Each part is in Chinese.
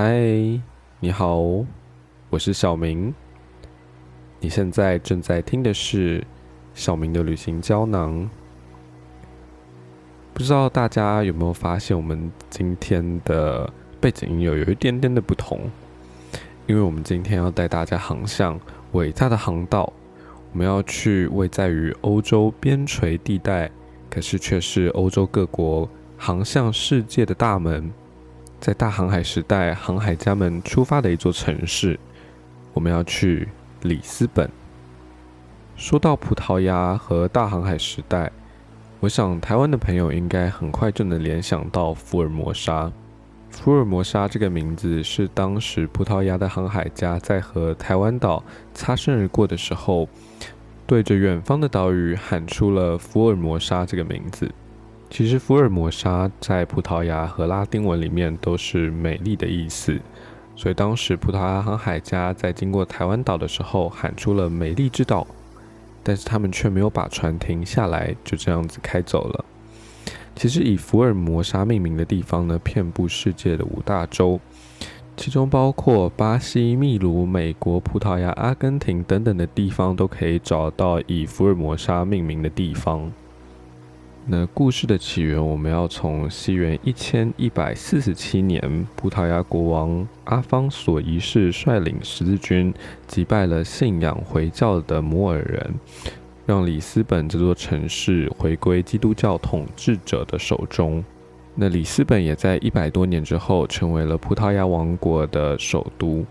嗨，你好，我是小明。你现在正在听的是小明的旅行胶囊。不知道大家有没有发现，我们今天的背景音乐有一点点的不同，因为我们今天要带大家航向伟大的航道，我们要去位在于欧洲边陲地带，可是却是欧洲各国航向世界的大门。在大航海时代，航海家们出发的一座城市，我们要去里斯本。说到葡萄牙和大航海时代，我想台湾的朋友应该很快就能联想到福尔摩沙。福尔摩沙这个名字是当时葡萄牙的航海家在和台湾岛擦身而过的时候，对着远方的岛屿喊出了福尔摩沙这个名字。其实，福尔摩沙在葡萄牙和拉丁文里面都是美丽的意思，所以当时葡萄牙航海家在经过台湾岛的时候喊出了“美丽之岛”，但是他们却没有把船停下来，就这样子开走了。其实，以福尔摩沙命名的地方呢，遍布世界的五大洲，其中包括巴西、秘鲁、美国、葡萄牙、阿根廷等等的地方，都可以找到以福尔摩沙命名的地方。那故事的起源，我们要从西元一千一百四十七年，葡萄牙国王阿方索一世率领十字军击败了信仰回教的摩尔人，让里斯本这座城市回归基督教统治者的手中。那里斯本也在一百多年之后成为了葡萄牙王国的首都。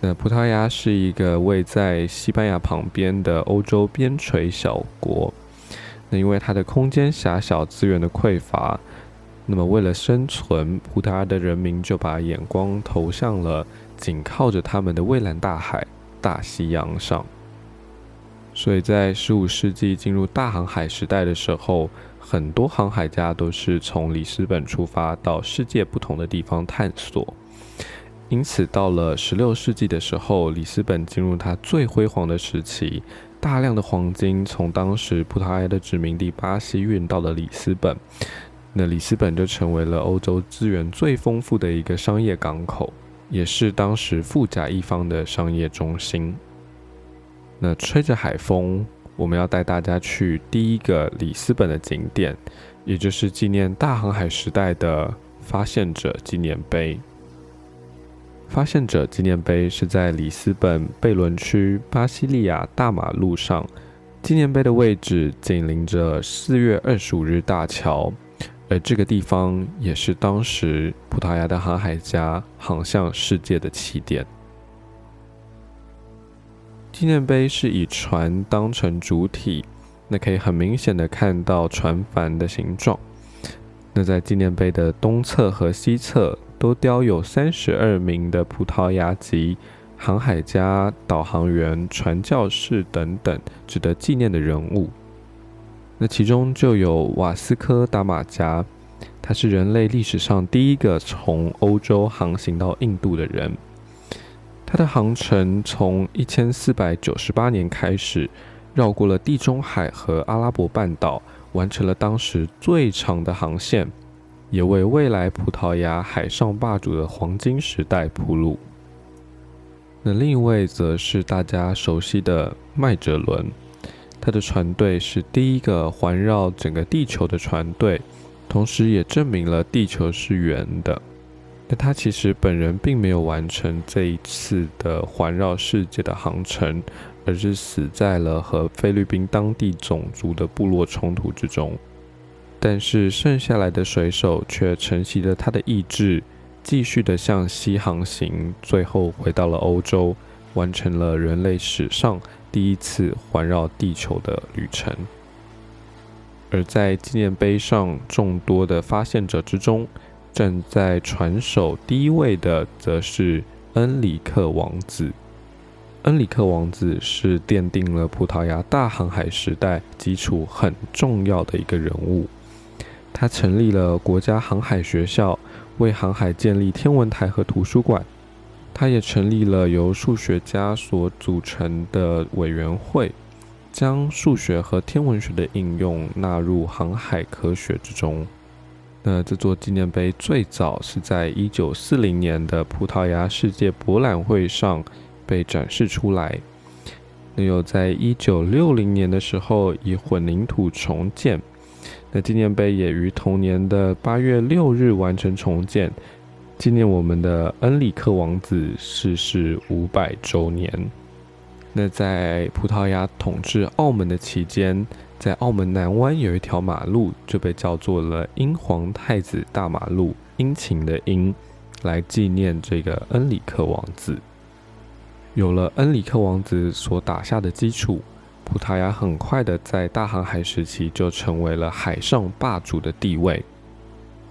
那葡萄牙是一个位在西班牙旁边的欧洲边陲小国。那因为它的空间狭小，资源的匮乏，那么为了生存，葡萄牙的人民就把眼光投向了紧靠着他们的蔚蓝大海——大西洋上。所以在十五世纪进入大航海时代的时候，很多航海家都是从里斯本出发，到世界不同的地方探索。因此，到了十六世纪的时候，里斯本进入它最辉煌的时期。大量的黄金从当时葡萄牙的殖民地巴西运到了里斯本，那里斯本就成为了欧洲资源最丰富的一个商业港口，也是当时富甲一方的商业中心。那吹着海风，我们要带大家去第一个里斯本的景点，也就是纪念大航海时代的发现者纪念碑。发现者纪念碑是在里斯本贝伦区巴西利亚大马路上，纪念碑的位置紧邻着四月二十五日大桥，而这个地方也是当时葡萄牙的航海家航向世界的起点。纪念碑是以船当成主体，那可以很明显的看到船帆的形状。那在纪念碑的东侧和西侧。都雕有三十二名的葡萄牙籍航海家、导航员、传教士等等值得纪念的人物。那其中就有瓦斯科·达马加，他是人类历史上第一个从欧洲航行到印度的人。他的航程从一千四百九十八年开始，绕过了地中海和阿拉伯半岛，完成了当时最长的航线。也为未来葡萄牙海上霸主的黄金时代铺路。那另一位则是大家熟悉的麦哲伦，他的船队是第一个环绕整个地球的船队，同时也证明了地球是圆的。但他其实本人并没有完成这一次的环绕世界的航程，而是死在了和菲律宾当地种族的部落冲突之中。但是剩下来的水手却承袭了他的意志，继续的向西航行，最后回到了欧洲，完成了人类史上第一次环绕地球的旅程。而在纪念碑上众多的发现者之中，站在船首第一位的，则是恩里克王子。恩里克王子是奠定了葡萄牙大航海时代基础很重要的一个人物。他成立了国家航海学校，为航海建立天文台和图书馆。他也成立了由数学家所组成的委员会，将数学和天文学的应用纳入航海科学之中。那这座纪念碑最早是在一九四零年的葡萄牙世界博览会上被展示出来。那有在一九六零年的时候以混凝土重建。那纪念碑也于同年的八月六日完成重建，纪念我们的恩里克王子逝世五百周年。那在葡萄牙统治澳门的期间，在澳门南湾有一条马路就被叫做了英皇太子大马路，殷勤的殷，来纪念这个恩里克王子。有了恩里克王子所打下的基础。葡萄牙很快的在大航海时期就成为了海上霸主的地位，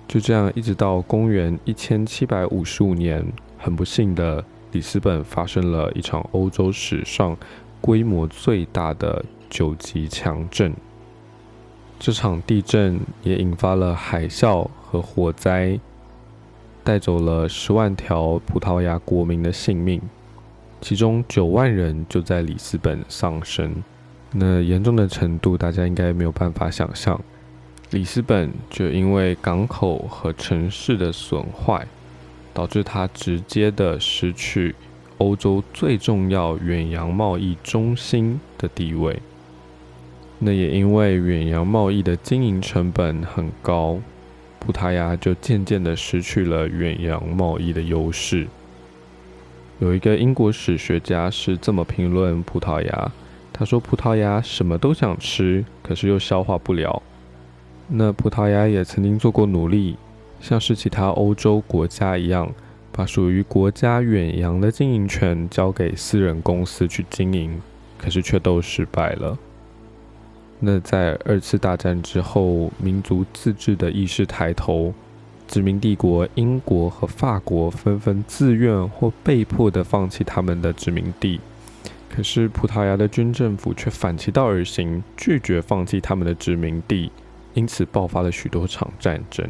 就这样一直到公元一千七百五十五年，很不幸的里斯本发生了一场欧洲史上规模最大的九级强震。这场地震也引发了海啸和火灾，带走了十万条葡萄牙国民的性命，其中九万人就在里斯本丧生。那严重的程度，大家应该没有办法想象。里斯本就因为港口和城市的损坏，导致它直接的失去欧洲最重要远洋贸易中心的地位。那也因为远洋贸易的经营成本很高，葡萄牙就渐渐的失去了远洋贸易的优势。有一个英国史学家是这么评论葡萄牙。他说：“葡萄牙什么都想吃，可是又消化不了。那葡萄牙也曾经做过努力，像是其他欧洲国家一样，把属于国家远洋的经营权交给私人公司去经营，可是却都失败了。那在二次大战之后，民族自治的意识抬头，殖民帝国英国和法国纷纷自愿或被迫的放弃他们的殖民地。”可是葡萄牙的军政府却反其道而行，拒绝放弃他们的殖民地，因此爆发了许多场战争。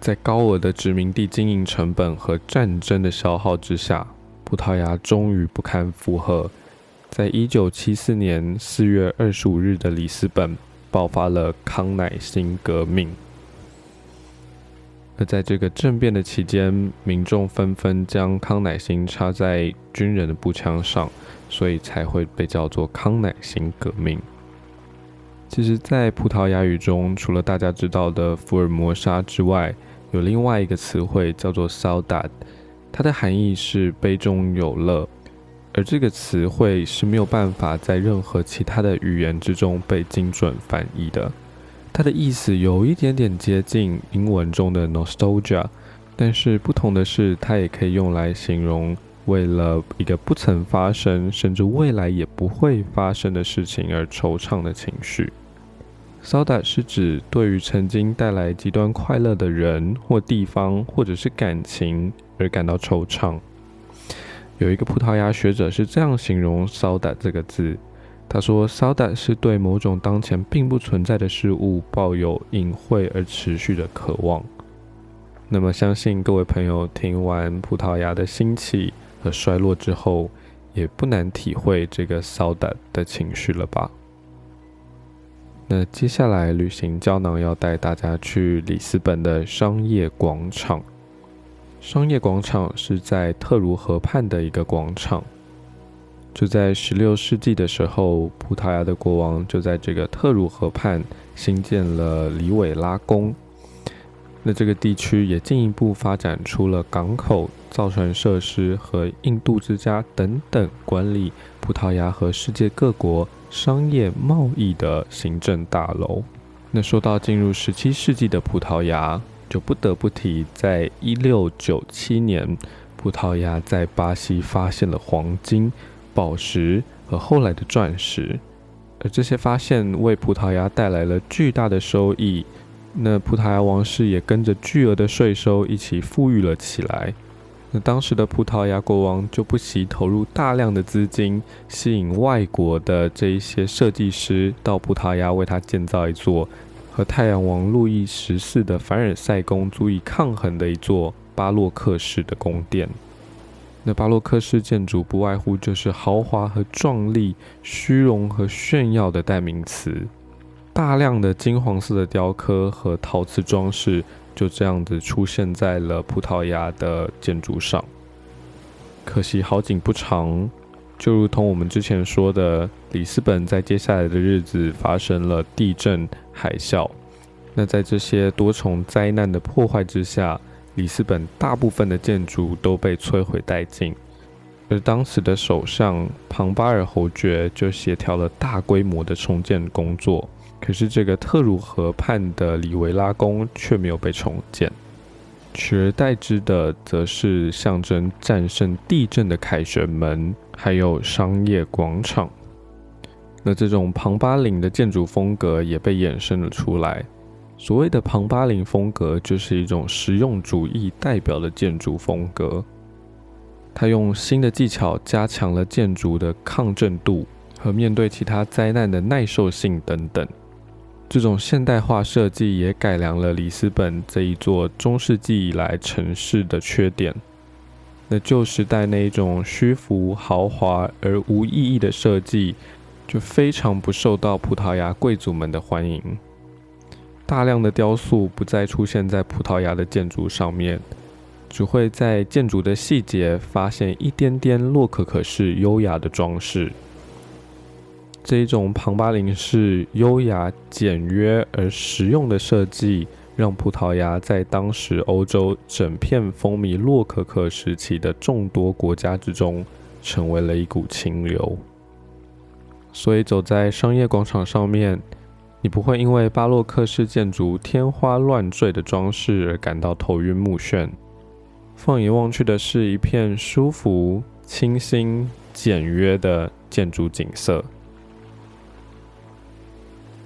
在高额的殖民地经营成本和战争的消耗之下，葡萄牙终于不堪负荷，在一九七四年四月二十五日的里斯本爆发了康乃馨革命。而在这个政变的期间，民众纷纷将康乃馨插在军人的步枪上，所以才会被叫做康乃馨革命。其实，在葡萄牙语中，除了大家知道的福尔摩沙之外，有另外一个词汇叫做 s a u d a d 它的含义是杯中有乐，而这个词汇是没有办法在任何其他的语言之中被精准翻译的。它的意思有一点点接近英文中的 nostalgia，但是不同的是，它也可以用来形容为了一个不曾发生，甚至未来也不会发生的事情而惆怅的情绪。s a d a 是指对于曾经带来极端快乐的人或地方或者是感情而感到惆怅。有一个葡萄牙学者是这样形容 s a d a 这个字。他说 s a u d a 是对某种当前并不存在的事物抱有隐晦而持续的渴望。那么，相信各位朋友听完葡萄牙的兴起和衰落之后，也不难体会这个 s a u d a 的情绪了吧？那接下来，旅行胶囊要带大家去里斯本的商业广场。商业广场是在特茹河畔的一个广场。就在十六世纪的时候，葡萄牙的国王就在这个特茹河畔新建了里韦拉宫。那这个地区也进一步发展出了港口、造船设施和印度之家等等管理葡萄牙和世界各国商业贸易的行政大楼。那说到进入十七世纪的葡萄牙，就不得不提，在一六九七年，葡萄牙在巴西发现了黄金。宝石和后来的钻石，而这些发现为葡萄牙带来了巨大的收益。那葡萄牙王室也跟着巨额的税收一起富裕了起来。那当时的葡萄牙国王就不惜投入大量的资金，吸引外国的这一些设计师到葡萄牙为他建造一座和太阳王路易十四的凡尔赛宫足以抗衡的一座巴洛克式的宫殿。那巴洛克式建筑不外乎就是豪华和壮丽、虚荣和炫耀的代名词。大量的金黄色的雕刻和陶瓷装饰就这样子出现在了葡萄牙的建筑上。可惜好景不长，就如同我们之前说的，里斯本在接下来的日子发生了地震、海啸。那在这些多重灾难的破坏之下，里斯本大部分的建筑都被摧毁殆尽。而当时的首相庞巴尔侯爵就协调了大规模的重建工作，可是这个特鲁河畔的里维拉宫却没有被重建，取而代之的则是象征战胜地震的凯旋门，还有商业广场。那这种庞巴林的建筑风格也被衍生了出来。所谓的庞巴林风格，就是一种实用主义代表的建筑风格。他用新的技巧加强了建筑的抗震度和面对其他灾难的耐受性等等。这种现代化设计也改良了里斯本这一座中世纪以来城市的缺点。那旧时代那一种虚浮豪华而无意义的设计，就非常不受到葡萄牙贵族们的欢迎。大量的雕塑不再出现在葡萄牙的建筑上面。只会在建筑的细节发现一点点洛可可式优雅的装饰。这一种庞巴林式优雅、简约而实用的设计，让葡萄牙在当时欧洲整片风靡洛可可时期的众多国家之中，成为了一股清流。所以走在商业广场上面，你不会因为巴洛克式建筑天花乱坠的装饰而感到头晕目眩。放眼望去的是一片舒服、清新、简约的建筑景色。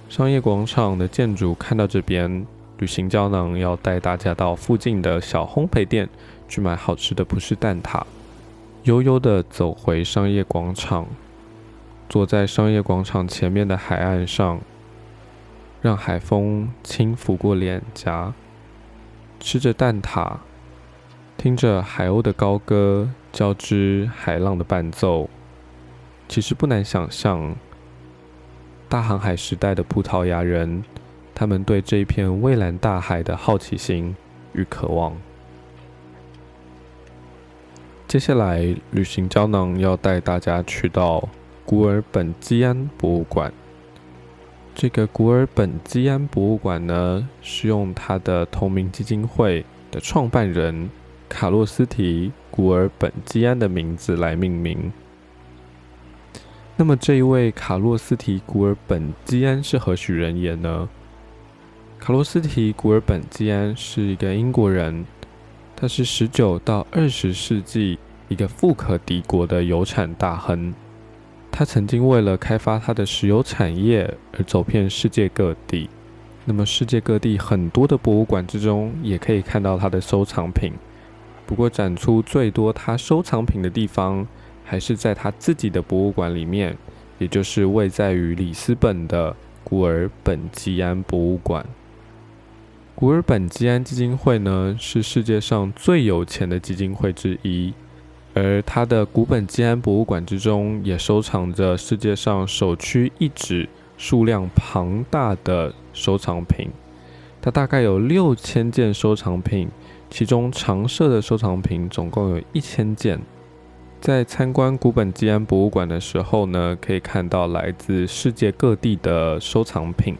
商业广场的建筑看到这边，旅行胶囊要带大家到附近的小烘焙店去买好吃的葡式蛋挞。悠悠的走回商业广场，坐在商业广场前面的海岸上，让海风轻拂过脸颊，吃着蛋挞。听着海鸥的高歌，交织海浪的伴奏，其实不难想象，大航海时代的葡萄牙人，他们对这一片蔚蓝大海的好奇心与渴望。接下来，旅行胶囊要带大家去到古尔本基安博物馆。这个古尔本基安博物馆呢，是用他的同名基金会的创办人。卡洛斯提古尔本基安的名字来命名。那么，这一位卡洛斯提古尔本基安是何许人也呢？卡洛斯提古尔本基安是一个英国人，他是十九到二十世纪一个富可敌国的油产大亨。他曾经为了开发他的石油产业而走遍世界各地。那么，世界各地很多的博物馆之中，也可以看到他的收藏品。不过，展出最多他收藏品的地方，还是在他自己的博物馆里面，也就是位在于里斯本的古尔本基安博物馆。古尔本基安基金会呢，是世界上最有钱的基金会之一，而它的古本基安博物馆之中，也收藏着世界上首屈一指、数量庞大的收藏品。它大概有六千件收藏品。其中常设的收藏品总共有一千件。在参观古本基安博物馆的时候呢，可以看到来自世界各地的收藏品。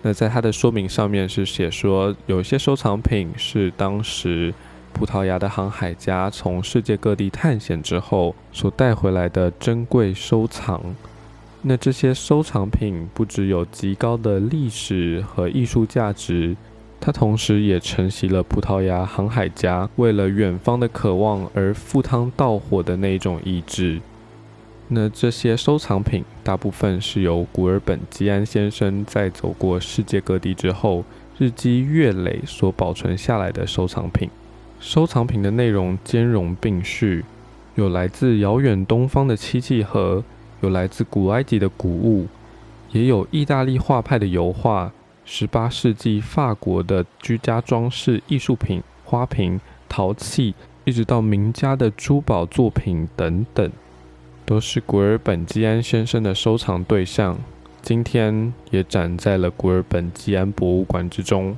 那在它的说明上面是写说，有些收藏品是当时葡萄牙的航海家从世界各地探险之后所带回来的珍贵收藏。那这些收藏品不只有极高的历史和艺术价值。它同时也承袭了葡萄牙航海家为了远方的渴望而赴汤蹈火的那种意志。那这些收藏品大部分是由古尔本吉安先生在走过世界各地之后日积月累所保存下来的收藏品。收藏品的内容兼容并蓄，有来自遥远东方的漆器盒，有来自古埃及的古物，也有意大利画派的油画。十八世纪法国的居家装饰艺术品、花瓶、陶器，一直到名家的珠宝作品等等，都是古尔本基安先生的收藏对象。今天也展在了古尔本基安博物馆之中。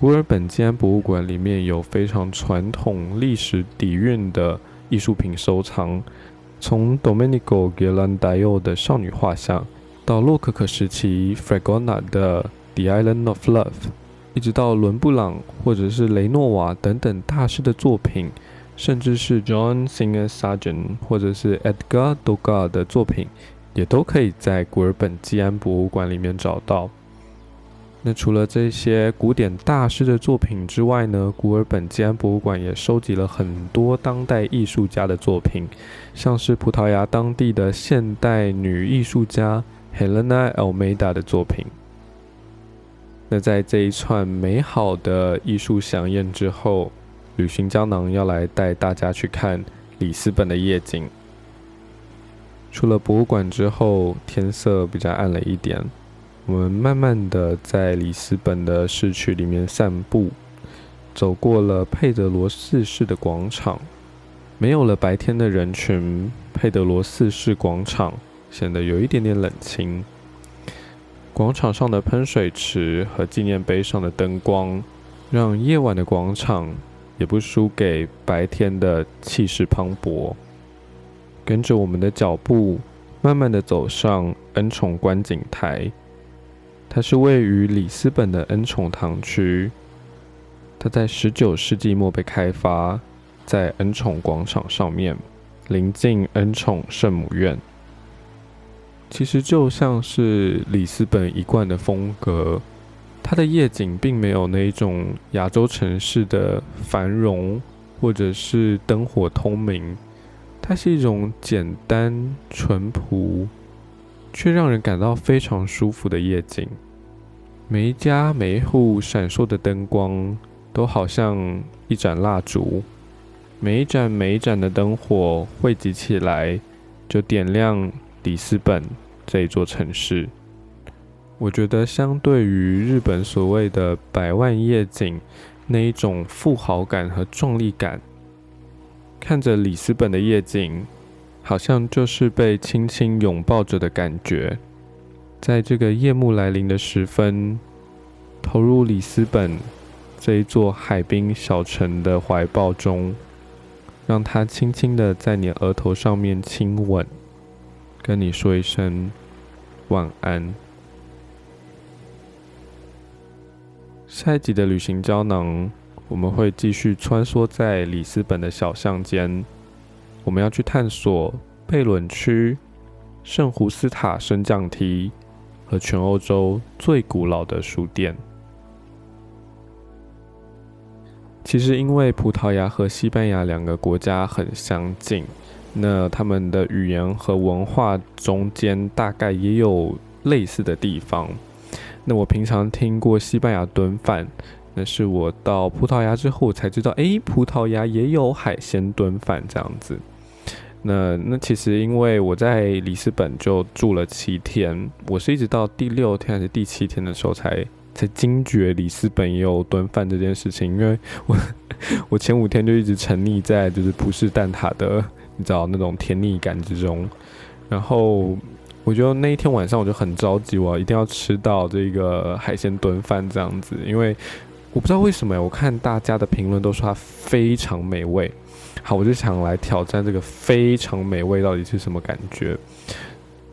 古尔本基安博物馆里面有非常传统历史底蕴的艺术品收藏，从 Domenico GELANDAIO 的少女画像，到洛可可时期 Fragona 的 The Island of Love，一直到伦布朗或者是雷诺瓦等等大师的作品。甚至是 John Singer Sargent 或者是 Edgar Degas 的作品，也都可以在古尔本基安博物馆里面找到。那除了这些古典大师的作品之外呢，古尔本吉安博物馆也收集了很多当代艺术家的作品，像是葡萄牙当地的现代女艺术家 Helena Almeida 的作品。那在这一串美好的艺术飨宴之后。旅行胶囊要来带大家去看里斯本的夜景。出了博物馆之后，天色比较暗了一点。我们慢慢的在里斯本的市区里面散步，走过了佩德罗四世的广场。没有了白天的人群，佩德罗四世广场显得有一点点冷清。广场上的喷水池和纪念碑上的灯光，让夜晚的广场。也不输给白天的气势磅礴。跟着我们的脚步，慢慢的走上恩宠观景台。它是位于里斯本的恩宠堂区。它在十九世纪末被开发，在恩宠广场上面，临近恩宠圣母院。其实就像是里斯本一贯的风格。它的夜景并没有那一种亚洲城市的繁荣，或者是灯火通明，它是一种简单淳朴，却让人感到非常舒服的夜景。每一家每一户闪烁的灯光，都好像一盏蜡烛，每一盏每一盏的灯火汇集起来，就点亮里斯本这座城市。我觉得，相对于日本所谓的百万夜景那一种富豪感和壮丽感，看着里斯本的夜景，好像就是被轻轻拥抱着的感觉。在这个夜幕来临的时分，投入里斯本这一座海滨小城的怀抱中，让它轻轻的在你额头上面亲吻，跟你说一声晚安。下一集的旅行胶囊，我们会继续穿梭在里斯本的小巷间。我们要去探索贝伦区、圣胡斯塔升降梯和全欧洲最古老的书店。其实，因为葡萄牙和西班牙两个国家很相近，那他们的语言和文化中间大概也有类似的地方。那我平常听过西班牙炖饭，那是我到葡萄牙之后才知道，哎，葡萄牙也有海鲜炖饭这样子。那那其实因为我在里斯本就住了七天，我是一直到第六天还是第七天的时候才才惊觉里斯本也有炖饭这件事情，因为我我前五天就一直沉溺在就是葡式蛋挞的你知道那种甜腻感之中，然后。我觉得那一天晚上我就很着急，我一定要吃到这个海鲜炖饭这样子，因为我不知道为什么，我看大家的评论都说它非常美味。好，我就想来挑战这个非常美味到底是什么感觉。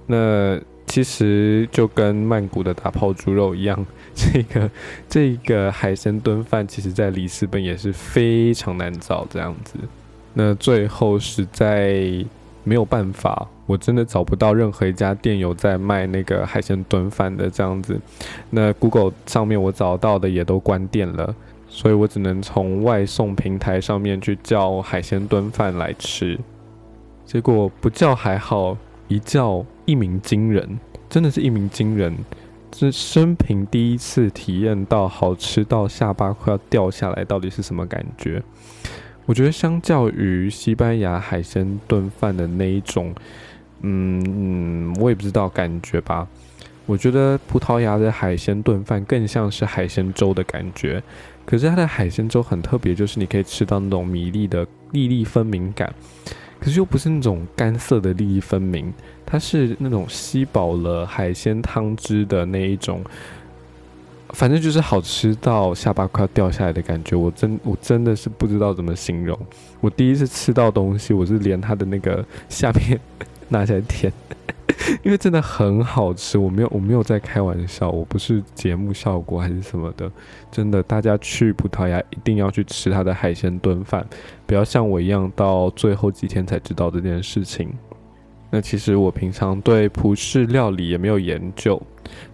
那其实就跟曼谷的打泡猪肉一样，这个 这个海鲜炖饭，其实在里斯本也是非常难找这样子。那最后实在。没有办法，我真的找不到任何一家店有在卖那个海鲜炖饭的这样子。那 Google 上面我找到的也都关店了，所以我只能从外送平台上面去叫海鲜炖饭来吃。结果不叫还好，一叫一鸣惊人，真的是一鸣惊人，是生平第一次体验到好吃到下巴快要掉下来，到底是什么感觉？我觉得相较于西班牙海鲜炖饭的那一种，嗯，我也不知道感觉吧。我觉得葡萄牙的海鲜炖饭更像是海鲜粥的感觉，可是它的海鲜粥很特别，就是你可以吃到那种米粒的粒粒分明感。可是又不是那种干涩的粒粒分明，它是那种吸饱了海鲜汤汁的那一种，反正就是好吃到下巴快要掉下来的感觉。我真我真的是不知道怎么形容。我第一次吃到东西，我是连它的那个下面 拿起来舔。因为真的很好吃，我没有我没有在开玩笑，我不是节目效果还是什么的，真的，大家去葡萄牙一定要去吃它的海鲜炖饭，不要像我一样到最后几天才知道这件事情。那其实我平常对葡式料理也没有研究，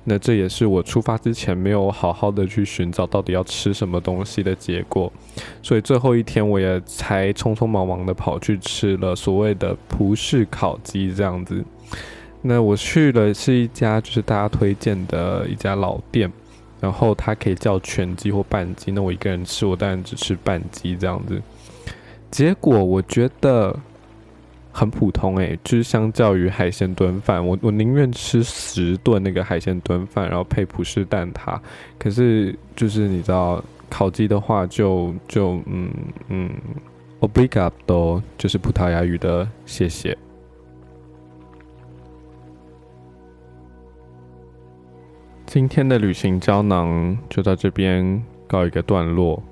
那这也是我出发之前没有好好的去寻找到底要吃什么东西的结果，所以最后一天我也才匆匆忙忙的跑去吃了所谓的葡式烤鸡这样子。那我去了是一家就是大家推荐的一家老店，然后它可以叫全鸡或半鸡。那我一个人吃，我当然只吃半鸡这样子。结果我觉得很普通诶，就是相较于海鲜炖饭，我我宁愿吃十顿那个海鲜炖饭，然后配葡式蛋挞。可是就是你知道烤鸡的话，就就嗯嗯，obrigado 就是葡萄牙语的谢谢。今天的旅行胶囊就到这边告一个段落，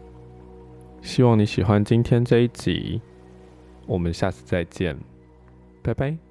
希望你喜欢今天这一集，我们下次再见，拜拜。